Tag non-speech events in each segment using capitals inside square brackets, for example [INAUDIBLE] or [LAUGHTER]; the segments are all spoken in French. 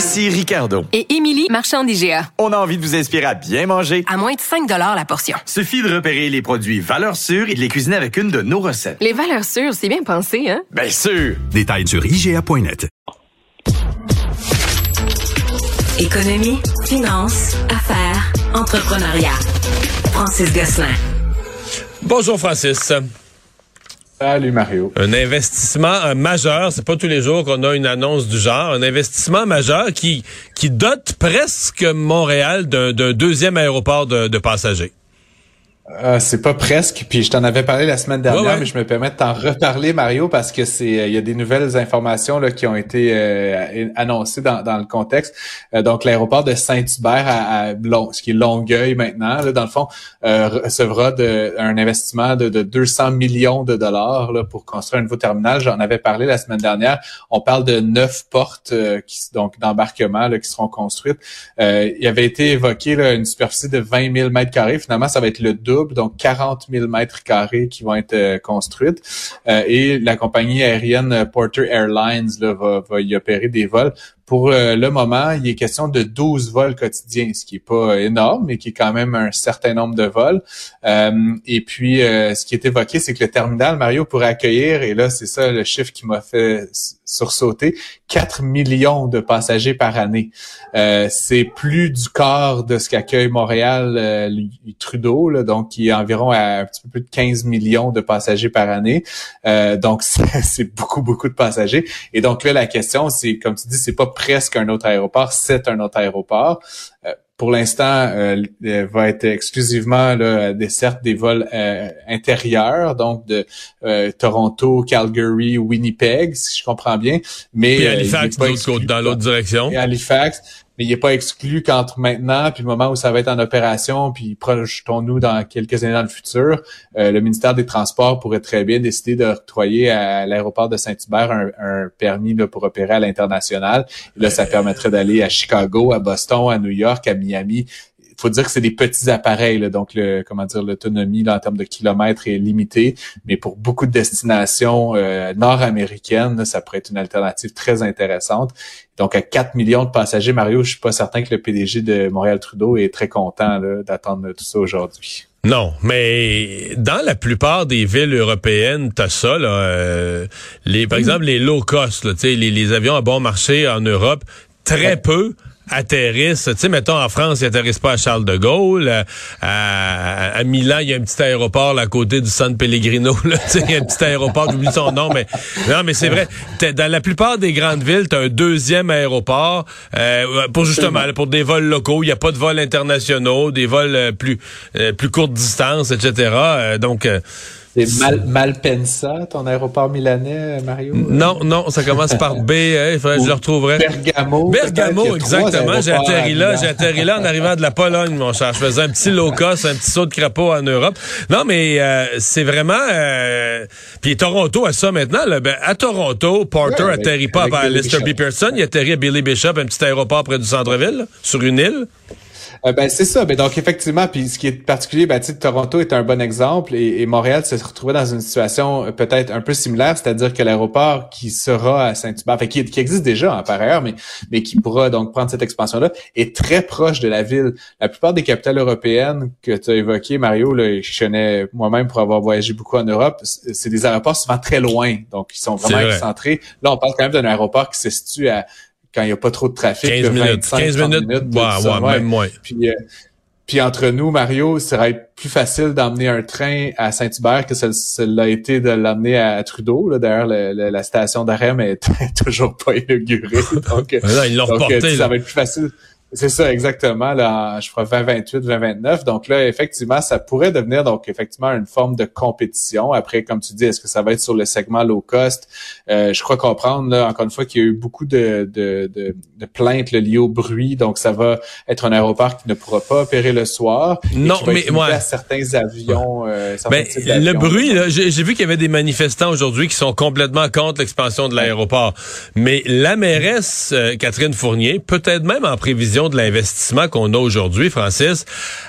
Ici Ricardo. et Émilie, marchand d'IGA. On a envie de vous inspirer à bien manger. À moins de 5 la portion. Suffit de repérer les produits valeurs sûres et de les cuisiner avec une de nos recettes. Les valeurs sûres, c'est bien pensé, hein? Bien sûr! Détails sur IGA.net. Économie, finance, affaires, entrepreneuriat. Francis Gosselin. Bonjour Francis. Un investissement euh, majeur, c'est pas tous les jours qu'on a une annonce du genre, un investissement majeur qui qui dote presque Montréal d'un deuxième aéroport de passagers. Euh, c'est pas presque, puis je t'en avais parlé la semaine dernière, Ouais, ouais. mais je me permets de t'en reparler, Mario, parce que c'est euh, il y a des nouvelles informations là, qui ont été euh, annoncées dans, dans le contexte. Euh, donc, l'aéroport de Saint-Hubert à, à Long- ce qui est Longueuil maintenant, là, dans le fond, euh, recevra de, un investissement de, de 200 millions de dollars là, pour construire un nouveau terminal. J'en avais parlé la semaine dernière. On parle de neuf portes euh, qui, donc d'embarquement qui seront construites. Euh, il avait été évoqué là, une superficie de 20 000 mètres carrés. Finalement, ça va être le double, donc 40 000 mètres carrés qui vont être euh, construites. Euh, et la compagnie aérienne euh, Porter Airlines là, va, va y opérer des vols. Pour le moment, il est question de 12 vols quotidiens, ce qui est pas énorme, mais qui est quand même un certain nombre de vols. Euh, et puis, euh, ce qui est évoqué, c'est que le terminal, Mario, pourrait accueillir, et là, c'est ça le chiffre qui m'a fait sursauter, 4 millions de passagers par année. Euh, c'est plus du quart de ce qu'accueille Montréal euh, Trudeau, là, donc qui est environ un petit peu plus de 15 millions de passagers par année. Euh, donc, [LAUGHS] c'est beaucoup, beaucoup de passagers. Et donc là, la question, c'est, comme tu dis, c'est pas presque un autre aéroport, c'est un autre aéroport. Pour l'instant, euh, euh, va être exclusivement là, desserte des vols euh, intérieurs, donc de euh, Toronto, Calgary, Winnipeg, si je comprends bien. Mais Puis euh, Halifax pas exclu- dans l'autre direction. et Halifax, mais il n'est pas exclu qu'entre maintenant puis le moment où ça va être en opération, puis projetons-nous dans quelques années dans le futur, euh, le ministère des Transports pourrait très bien décider de octroyer à l'aéroport de Saint-Hubert un, permis là, pour opérer à l'international. Là, ça permettrait d'aller à Chicago, à Boston, à New York, à Miami. Il faut dire que c'est des petits appareils, là, donc le, comment dire, l'autonomie en termes de kilomètres est limitée, mais pour beaucoup de destinations euh, nord-américaines, ça pourrait être une alternative très intéressante. Donc, à 4 millions de passagers, Mario, je suis pas certain que le PDG de Montréal Trudeau est très content d'attendre tout ça aujourd'hui. Non, mais dans la plupart des villes européennes, t'as ça, là, euh, les, par exemple, les low cost, là, les, les avions à bon marché en Europe, très peu atterrissent. Tu sais, mettons, en France, ils atterrissent pas à Charles de Gaulle. À, à- à Milan, il y a un petit aéroport là, à côté du San Pellegrino. Là, [LAUGHS] tu sais, il y a un petit aéroport, j'oublie son nom, mais non, mais c'est vrai. T'es- Dans la plupart des grandes villes, tu as un deuxième aéroport euh, pour justement pour des vols locaux. Il n'y a pas de vols internationaux, des vols euh, plus euh, plus courte distance, etc. Euh, donc euh, C'est Mal Malpensa, ton aéroport milanais, Mario? non, non, ça commence par B. hein, il faudrait que je le retrouverai. Bergamo. Bergamo, exactement. J'ai atterri à là, j'ai atterri là en arrivant de la Pologne, mon cher. Je faisais un petit low cost, un petit saut de crapaud en Europe. Non, mais euh, c'est vraiment. Euh... Puis Toronto a ça maintenant. Là. Ben, à Toronto, Porter Ouais, avec- atterrit pas avec à Lester. B. Pearson, il atterrit à Billy Bishop, un petit aéroport près du centre-ville, sur une île. Euh, ben c'est ça. Ben donc effectivement, puis ce qui est particulier, ben Toronto est un bon exemple et, et Montréal s'est retrouvé dans une situation euh, peut-être un peu similaire, c'est-à-dire que l'aéroport qui sera à Saint-Hubert, enfin, qui, qui existe déjà hein, par ailleurs, mais mais qui pourra donc prendre cette expansion-là, est très proche de la ville. La plupart des capitales européennes que tu as évoquées, Mario, là, je connais moi-même pour avoir voyagé beaucoup en Europe, c'est des aéroports souvent très loin, donc ils sont vraiment vrai. excentrés. Là, on parle quand même d'un aéroport qui se situe à quand il n'y a pas trop de trafic, 15 de minutes. 25, 15 30 minutes? minutes, Ouais, ça, ouais, ouais. même moins. Puis, euh, puis entre nous, Mario, ça serait être plus facile d'emmener un train à Saint-Hubert que ça, ça l'a été de l'emmener à Trudeau. Là. D'ailleurs, le- le- la station d'arrêt est [LAUGHS] toujours pas inaugurée. Donc, Ah non, ils l'ont reporté, ça va être plus facile. C'est ça, exactement, là, en, je crois 2028, 2029. Donc là, effectivement, ça pourrait devenir donc effectivement une forme de compétition. Après, comme tu dis, est-ce que ça va être sur le segment low cost? Euh, je crois comprendre, là, encore une fois, qu'il y a eu beaucoup de, de, de, de plaintes là, liées au bruit. Donc, ça va être un aéroport qui ne pourra pas opérer le soir. et Non, qui va mais être ouais. à certains avions. euh, certains Ben, types le bruit, j'ai vu qu'il y avait des manifestants aujourd'hui qui sont complètement contre l'expansion de l'aéroport. Mais la mairesse, euh, Catherine Fournier, peut-être même en prévision de l'investissement qu'on a aujourd'hui, Francis,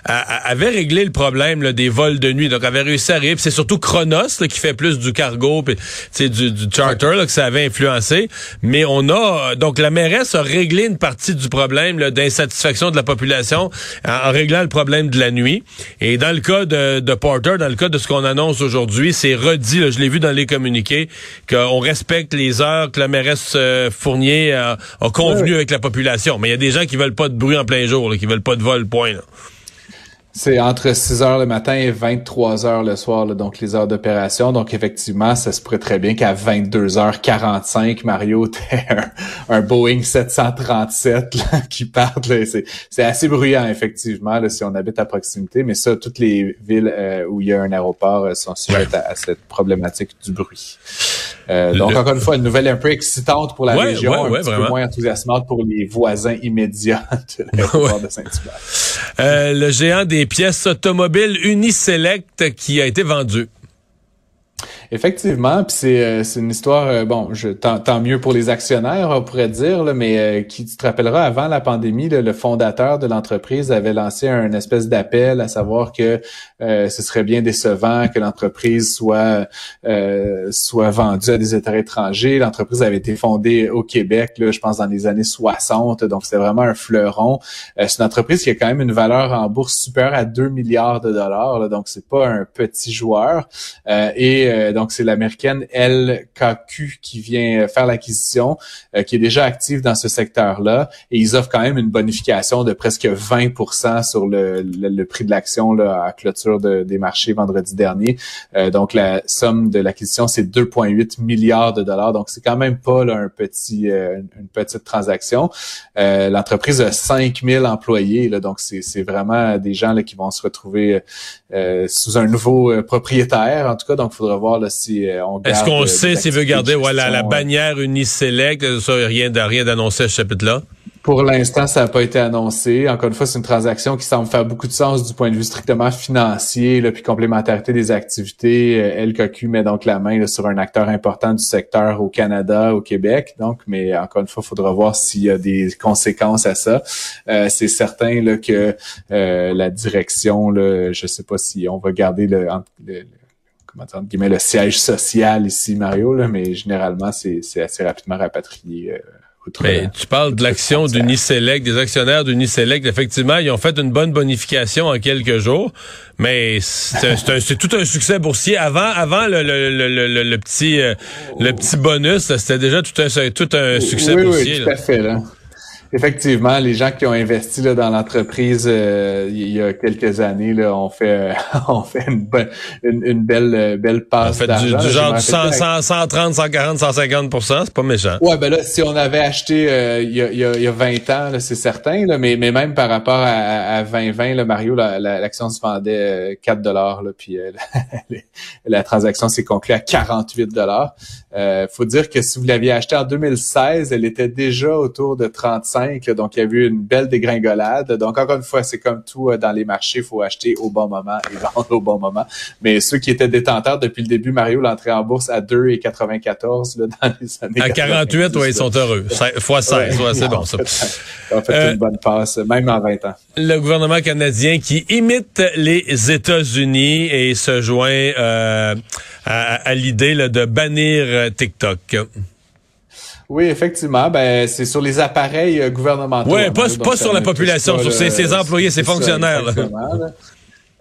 a- a- avait réglé le problème là, des vols de nuit. Donc, avait réussi à arriver. C'est surtout Chronos là, qui fait plus du cargo, sais, du, du charter là, que ça avait influencé. Mais on a donc la mairesse a réglé une partie du problème d'insatisfaction de la population en, en réglant le problème de la nuit. Et dans le cas de, de Porter, dans le cas de ce qu'on annonce aujourd'hui, c'est redit. là, je l'ai vu dans les communiqués qu'on respecte les heures que la mairesse euh, Fournier a, a convenu avec la population. Mais il y a des gens qui veulent pas de bruit en plein jour, là, qui veulent pas de vol, point. là. C'est entre 6 heures le matin et 23 heures le soir, là, donc les heures d'opération. Donc effectivement, ça se pourrait très bien qu'à 22h45, Mario, [LAUGHS] t'aies un, un Boeing 737 là, [LAUGHS] qui parte. là. C'est, c'est assez bruyant, effectivement, là, si on habite à proximité. Mais ça, toutes les villes euh, où il y a un aéroport euh, sont sujettes à, à cette problématique du bruit. Euh, donc Le- encore une fois, une nouvelle un peu excitante pour la Ouais, région, ouais, un ouais, petit vraiment. peu moins enthousiasmante pour les voisins immédiats [LAUGHS] de l'aéroport de Saint-Hubert. Euh, le géant des pièces automobiles Uniselect qui a été vendu. Effectivement, puis c'est euh, c'est une histoire euh, bon, je tant, mieux pour les actionnaires, on pourrait dire là, mais euh, qui tu te rappelleras avant la pandémie, là, le fondateur de l'entreprise avait lancé un espèce d'appel à savoir que euh, ce serait bien décevant que l'entreprise soit euh, soit vendue à des États étrangers. L'entreprise avait été fondée au Québec, là, je pense dans les années 60, donc c'était vraiment un fleuron. Euh, c'est une entreprise qui a quand même une valeur en bourse supérieure à 2 milliards de dollars, là, donc c'est pas un petit joueur. Et euh, donc, c'est l'américaine LKQ qui vient faire l'acquisition, euh, qui est déjà active dans ce secteur-là. Et ils offrent quand même une bonification de presque 20% sur le, le, prix de l'action à clôture de- des marchés vendredi dernier. Euh, donc, la somme de l'acquisition, c'est 2,8 milliards de dollars. Donc, c'est quand même pas là, un petit, euh, une petite transaction. Euh, L'entreprise a 5000 employés. Là, donc, c'est vraiment des gens là, qui vont se retrouver euh, sous un nouveau propriétaire, en tout cas. Donc, il faudra voir là, si euh, on garde... Est-ce qu'on euh, sait s'il veut garder de voilà, la euh, bannière Uniselect? Ça, rien, d'annoncé à ce chapitre-là? Pour l'instant, ça n'a pas été annoncé. Encore une fois, c'est une transaction qui semble faire beaucoup de sens du point de vue strictement financier, là, puis complémentarité des activités. LKQ met donc la main là, sur un acteur important du secteur au Canada, au Québec. Donc, mais encore une fois, il faudra voir s'il y a des conséquences à ça. Euh, c'est certain là, que euh, la direction, là, je sais pas si on va garder le- le- comment dire, entre guillemets, le siège social ici, Mario, là, mais généralement, c'est assez rapidement rapatrié. euh, outre- Mais tu parles de l'action d'Uniselect, des actionnaires d'Uniselect. Effectivement, ils ont fait une bonne bonification en quelques jours, mais c'est tout un succès boursier. Avant, avant le, le, le, le, le- le petit euh, le petit bonus, c'était déjà tout un tout un succès oui, boursier. Oui, tout là. à fait. Là. Effectivement, les gens qui ont investi là, dans l'entreprise euh, il y a quelques années là, ont fait [LAUGHS] ont fait une, une, une belle euh, belle passe fait, du, genre me du 100, rappelle 100, 130, 140, 150% c'est pas méchant. Ouais, ben là, si on avait acheté euh, il, y a, il, y a, il y a 20 ans, là, c'est certain, là, mais, mais même par rapport à, à 2020, là, Mario, la- la- l'action se vendait euh, 4 dollars, puis euh, [LAUGHS] la, la transaction s'est conclue à 48 dollars. Euh, faut dire que si vous l'aviez acheté en 2016, elle était déjà autour de 35, donc il y a eu une belle dégringolade. Donc encore une fois, c'est comme tout euh, dans les marchés, il faut acheter au bon moment et [LAUGHS] vendre au bon moment. Mais ceux qui étaient détenteurs depuis le début, Mario, l'entrée en bourse à 2,94 là, dans les années À 48, 90, ouais, là. ils sont heureux. Fois 16, ouais, c'est bon ça. Fait Euh, une bonne passe, même en 20 ans. Le gouvernement canadien qui imite les États-Unis et se joint euh, à, à l'idée de bannir euh, TikTok. Oui, effectivement, ben c'est sur les appareils euh, gouvernementaux. Hein, pas- sur la touche population, sur ses- ses employés, ses ça,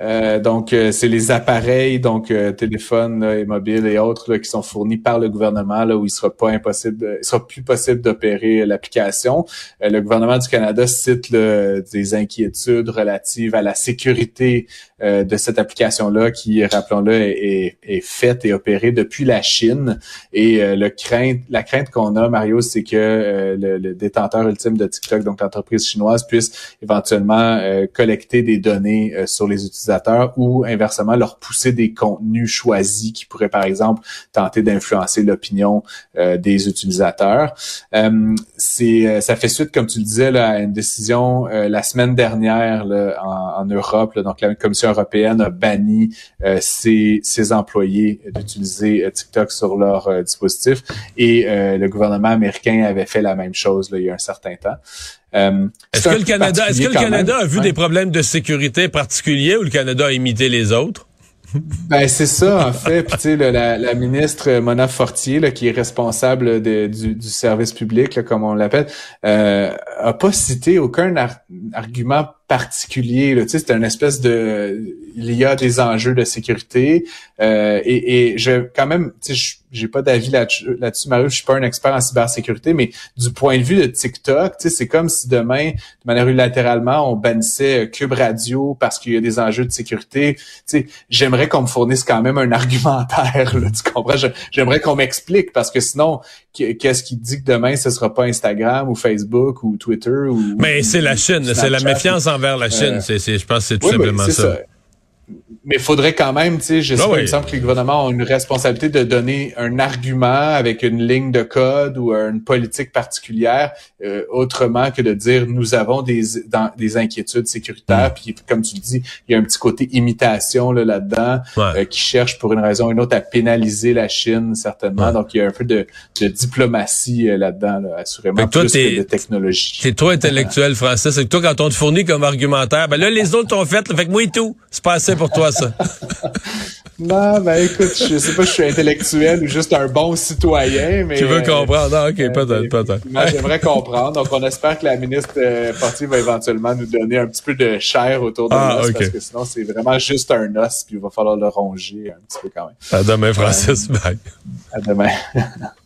là. là. Euh, donc, euh, c'est les appareils, donc euh, téléphones là, et mobiles et autres là, qui sont fournis par le gouvernement, là où il sera pas impossible, il sera plus possible d'opérer l'application. le gouvernement du Canada cite des inquiétudes relatives à la sécurité de cette application-là, qui, rappelons-le, est, est, faite et opérée depuis la Chine. Et le crainte, la crainte qu'on a, Mario, c'est que le, le, détenteur ultime de TikTok, donc l'entreprise chinoise, puisse éventuellement collecter des données sur les utilisateurs ou inversement leur pousser des contenus choisis qui pourraient par exemple tenter d'influencer l'opinion euh, des utilisateurs. Euh, euh, ça fait suite comme tu le disais à une décision la semaine dernière en, Europe. donc la Commission européenne a banni ses, employés d'utiliser TikTok sur leur dispositif et le gouvernement américain avait fait la même chose il y a un certain temps. Euh, est-ce que le Canada, est-ce que le Canada a vu des problèmes de sécurité particuliers ou le Canada a imité les autres? Ben c'est ça en fait. Puis, tu sais, la, la, ministre Mona Fortier, là, qui est responsable de, du, du, service public, là, comme on l'appelle, euh, a pas cité aucun argument particulier. Tu sais, c'est une espèce de, il y a des enjeux de sécurité euh, et, et, je quand même, tu sais, j'ai pas d'avis là-dessus, là Mario. Je suis pas un expert en cybersécurité, mais du point de vue de TikTok, tu sais, c'est comme si demain, de manière unilatéralement, on bannissait Cube Radio parce qu'il y a des enjeux de sécurité. Tu sais, j'aimerais qu'on me fournisse quand même un [LAUGHS] argumentaire. Là, tu comprends? J'aimerais qu'on m'explique parce que sinon, qu'est-ce qui dit que demain ce sera pas Instagram ou Facebook ou Twitter ou. Mais c'est la Chine, c'est la méfiance en vers la Chine. Euh, c'est, je pense que c'est tout simplement ça mais il faudrait quand même, tu sais, je sais ah il me semble que les gouvernements ont une responsabilité de donner un argument avec une ligne de code ou une politique particulière, euh, autrement que de dire nous avons des, des inquiétudes sécuritaires. Mm. Puis comme tu le dis, il y a un petit côté imitation là, là-dedans euh, qui cherche pour une raison ou une autre à pénaliser la Chine certainement. Donc il y a un peu de, de diplomatie euh, là-dedans, là, assurément toi, plus que de technologie. C'est toi intellectuel français, c'est que toi quand on te fournit comme argumentaire, ben là les autres ont fait, fait que moi et tout, c'est pas assez pour toi ça. non, ben écoute, je sais pas si je suis intellectuel ou juste un bon citoyen, mais... Tu veux comprendre? Non, ok, euh, peut-être, peut-être. J'aimerais comprendre. Donc, on espère que la ministre euh, va éventuellement nous donner un petit peu de chair autour de ah, l'os, parce que sinon, c'est vraiment juste un os, puis il va falloir le ronger un petit peu quand même. À demain, Francis. Bye. À demain. [LAUGHS]